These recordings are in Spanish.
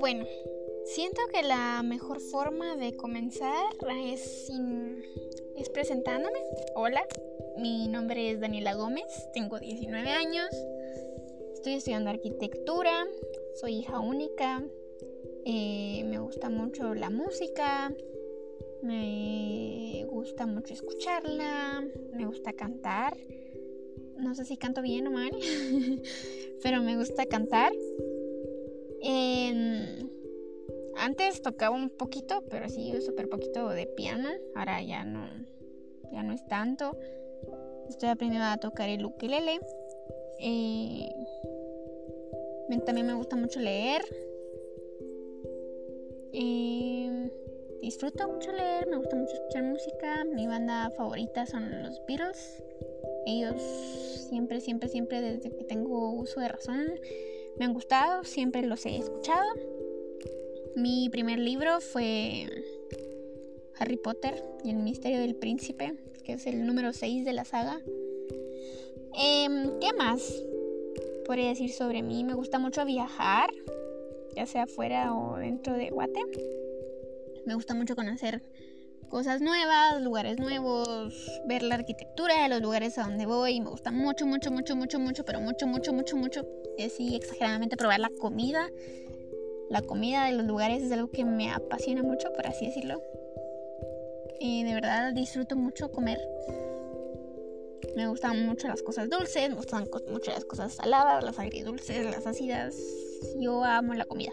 Bueno, siento que la mejor forma de comenzar es, es presentándome. Hola, mi nombre es Daniela Gómez, tengo 19 años, estoy estudiando arquitectura, soy hija única, eh, me gusta mucho la música, me gusta mucho escucharla, me gusta cantar. No sé si canto bien o mal, pero me gusta cantar. antes tocaba un poquito, pero sí, súper poquito de piano. Ahora ya no, ya no es tanto. Estoy aprendiendo a tocar el ukelele. Eh, también me gusta mucho leer. Eh, disfruto mucho leer, me gusta mucho escuchar música. Mi banda favorita son los Beatles. Ellos siempre, siempre, siempre desde que tengo uso de razón me han gustado, siempre los he escuchado. Mi primer libro fue Harry Potter y el misterio del príncipe, que es el número 6 de la saga. Em, ¿Qué más podría decir sobre mí? Me gusta mucho viajar, ya sea fuera o dentro de Guate. Me gusta mucho conocer cosas nuevas, lugares nuevos, ver la arquitectura de los lugares a donde voy. Me gusta mucho, mucho, mucho, mucho, mucho, pero mucho, mucho, mucho, mucho. Así exageradamente probar la comida. La comida de los lugares es algo que me apasiona mucho, por así decirlo. Y de verdad disfruto mucho comer. Me gustan mucho las cosas dulces, me gustan mucho las cosas saladas, las agridulces, las ácidas. Yo amo la comida.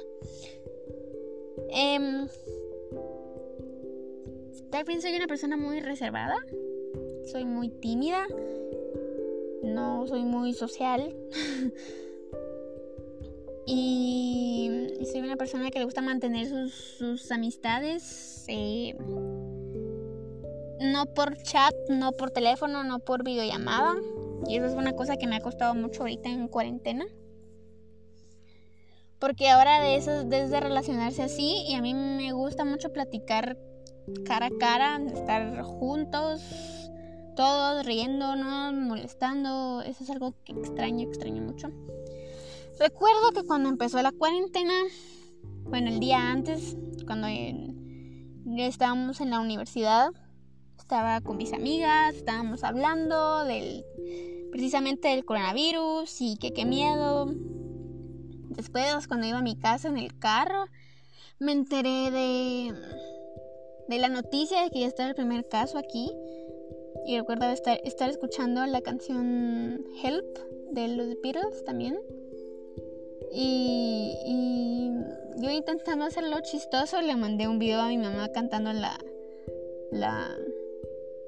Eh, Tal vez soy una persona muy reservada. Soy muy tímida. No soy muy social. y, soy una persona que le gusta mantener sus, amistades. Eh, no por chat, no por teléfono, no por videollamada. Y eso es una cosa que me ha costado mucho ahorita en cuarentena. Porque ahora de eso, desde relacionarse así, y a mí me gusta mucho platicar cara a cara, estar juntos, todos riéndonos, molestando. Eso es algo que extraño, extraño mucho. Recuerdo que cuando empezó la cuarentena, bueno, el día antes, cuando estábamos en la universidad, estaba con mis amigas, estábamos hablando del precisamente del coronavirus y que qué miedo. Después, cuando iba a mi casa en el carro, me enteré de de la noticia de que ya está el primer caso aquí. Y recuerdo estar, estar escuchando la canción Help de los Beatles también. Y, y, yo intentando hacerlo chistoso, le mandé un video a mi mamá cantando la, la,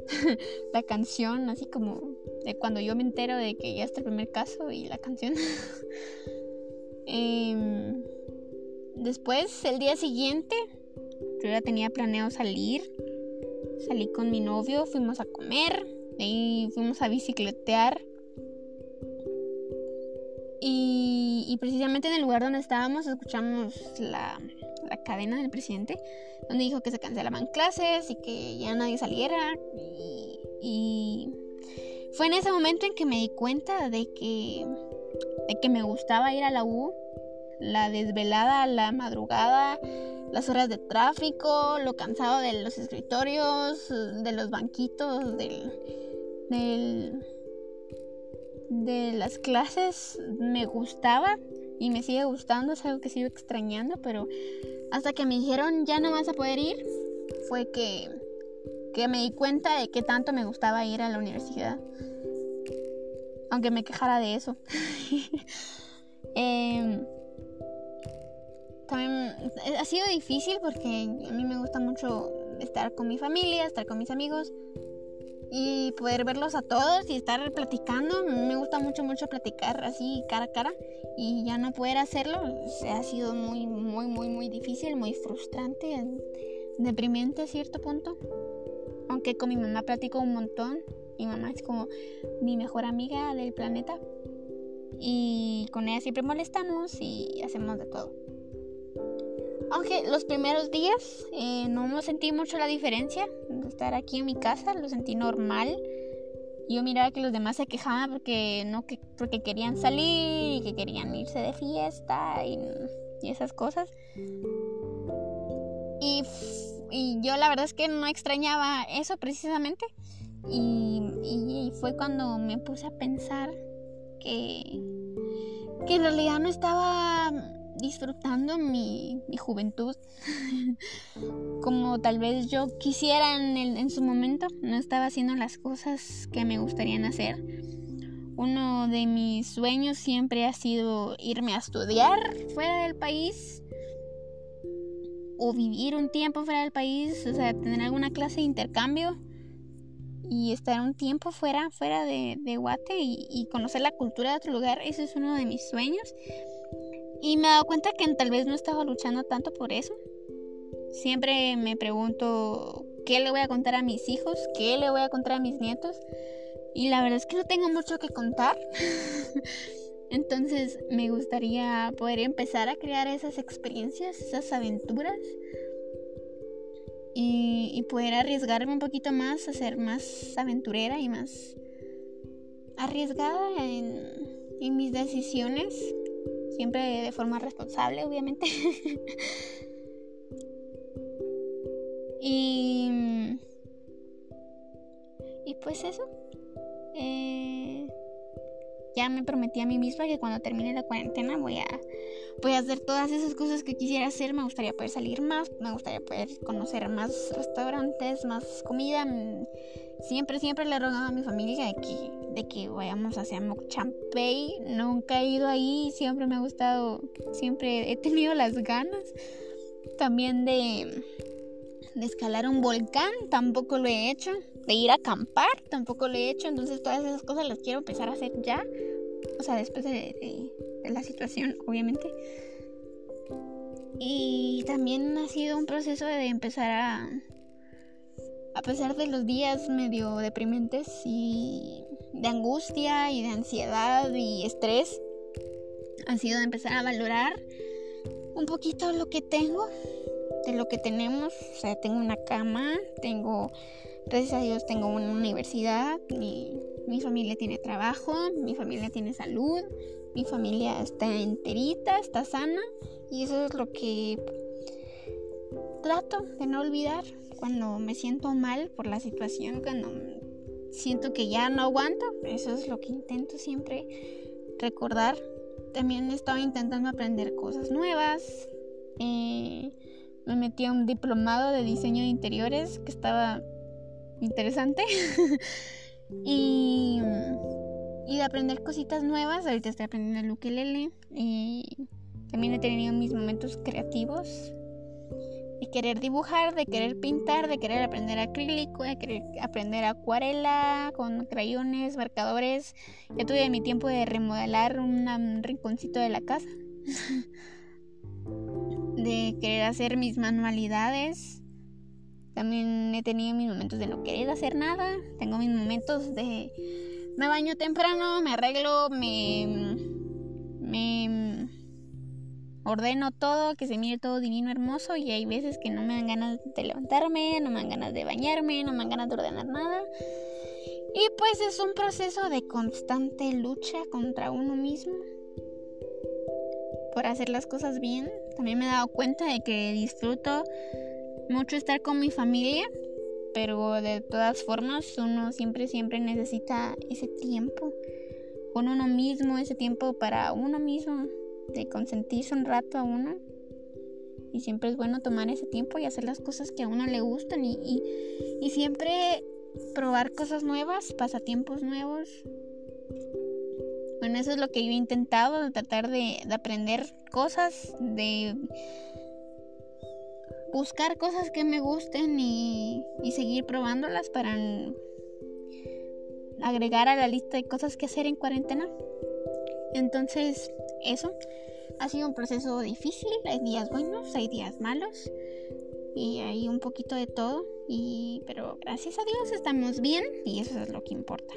la canción, así como de cuando yo me entero de que ya está el primer caso y la canción. Em, después, el día siguiente, yo ya tenía planeado salir. Salí con mi novio, fuimos a comer, y fuimos a bicicletear. Y, precisamente en el lugar donde estábamos escuchamos la, cadena del presidente, donde dijo que se cancelaban clases y que ya nadie saliera. Y, y fue en ese momento en que me di cuenta de que, de que me gustaba ir a la U, la desvelada, la madrugada, las horas de tráfico, lo cansado de los escritorios, de los banquitos, del, de las clases, me gustaba y me sigue gustando, es algo que sigo extrañando, pero hasta que me dijeron ya no vas a poder ir, fue que, que me di cuenta de que tanto me gustaba ir a la universidad. Aunque me quejara de eso. eh, también ha sido difícil porque a mí me gusta mucho estar con mi familia, estar con mis amigos y poder verlos a todos y estar platicando. Me gusta mucho, mucho platicar así cara a cara y ya no poder hacerlo ha sido muy, muy, muy, muy difícil, muy frustrante, deprimente a cierto punto. Aunque con mi mamá platico un montón. Mi mamá es como mi mejor amiga del planeta. Y con ella siempre molestamos y hacemos de todo. Aunque los primeros días eh, no me sentí mucho la diferencia de estar aquí en mi casa, lo sentí normal yo miraba que los demás se quejaban porque no que porque querían salir y que querían irse de fiesta y, esas cosas. Y, y, yo la verdad es que no extrañaba eso precisamente. Y, y, fue cuando me puse a pensar que, que en realidad no estaba disfrutando mi, juventud como tal vez yo quisiera en, en su momento. No estaba haciendo las cosas que me gustarían hacer. Uno de mis sueños siempre ha sido irme a estudiar fuera del país o vivir un tiempo fuera del país, o sea, tener alguna clase de intercambio y estar un tiempo fuera, fuera de, Guate y, y, conocer la cultura de otro lugar. Ese es uno de mis sueños. Y me he dado cuenta que tal vez no estaba luchando tanto por eso. Siempre me pregunto qué le voy a contar a mis hijos, qué le voy a contar a mis nietos. Y la verdad es que no tengo mucho que contar. Entonces me gustaría poder empezar a crear esas experiencias, esas aventuras. Y, poder arriesgarme un poquito más a ser más aventurera y más arriesgada en, en mis decisiones siempre de forma responsable, obviamente. y, y pues eso. Eh, ya me prometí a mí misma que cuando termine la cuarentena voy a, voy a hacer todas esas cosas que quisiera hacer. Me gustaría poder salir más, me gustaría poder conocer más restaurantes, más comida. Siempre, siempre le he rogado a mi familia de que, de que vayamos hacia Mokchampey. Nunca he ido ahí, siempre me ha gustado, siempre he tenido las ganas. También de, de escalar un volcán, tampoco lo he hecho. De ir a acampar, tampoco lo he hecho. Entonces todas esas cosas las quiero empezar a hacer ya. O sea, después de, la situación, obviamente. Y también ha sido un proceso de empezar a a pesar de los días medio deprimentes y de angustia y de ansiedad y estrés, ha sido de empezar a valorar un poquito lo que tengo, de lo que tenemos. O sea, tengo una cama, tengo, gracias a Dios, tengo una universidad, mi, mi familia tiene trabajo, mi familia tiene salud, mi familia está enterita, está sana y eso es lo que trato de no olvidar cuando me siento mal por la situación, cuando siento que ya no aguanto. Eso es lo que intento siempre recordar. También estaba intentando aprender cosas nuevas. Eh, me metí a un diplomado de diseño de interiores que estaba interesante. y, y de aprender cositas nuevas. Ahorita estoy aprendiendo el ukelele. Y también he tenido mis momentos creativos de querer dibujar, de querer pintar, de querer aprender acrílico, de querer aprender acuarela con crayones, marcadores. Ya tuve mi tiempo de remodelar un rinconcito de la casa. de querer hacer mis manualidades. También he tenido mis momentos de no querer hacer nada. Tengo mis momentos de me baño temprano, me arreglo, me me ordeno todo, que se mire todo divino, hermoso y hay veces que no me dan ganas de levantarme, no me dan ganas de bañarme, no me dan ganas de ordenar nada. Y pues es un proceso de constante lucha contra uno mismo por hacer las cosas bien. También me he dado cuenta de que disfruto mucho estar con mi familia, pero de todas formas uno siempre, siempre necesita ese tiempo con uno mismo, ese tiempo para uno mismo de consentirse un rato a uno. Y siempre es bueno tomar ese tiempo y hacer las cosas que a uno le gustan y, y, siempre probar cosas nuevas, pasatiempos nuevos. Bueno, eso es lo que yo he intentado, tratar de, de aprender cosas, de buscar cosas que me gusten y, y seguir probándolas para agregar a la lista de cosas que hacer en cuarentena. Entonces, eso ha sido un proceso difícil. Hay días buenos, hay días malos y hay un poquito de todo. Y, pero gracias a Dios estamos bien y eso es lo que importa.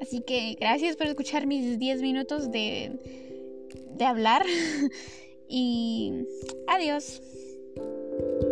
Así que gracias por escuchar mis 10 minutos de, de hablar y adiós. thank you.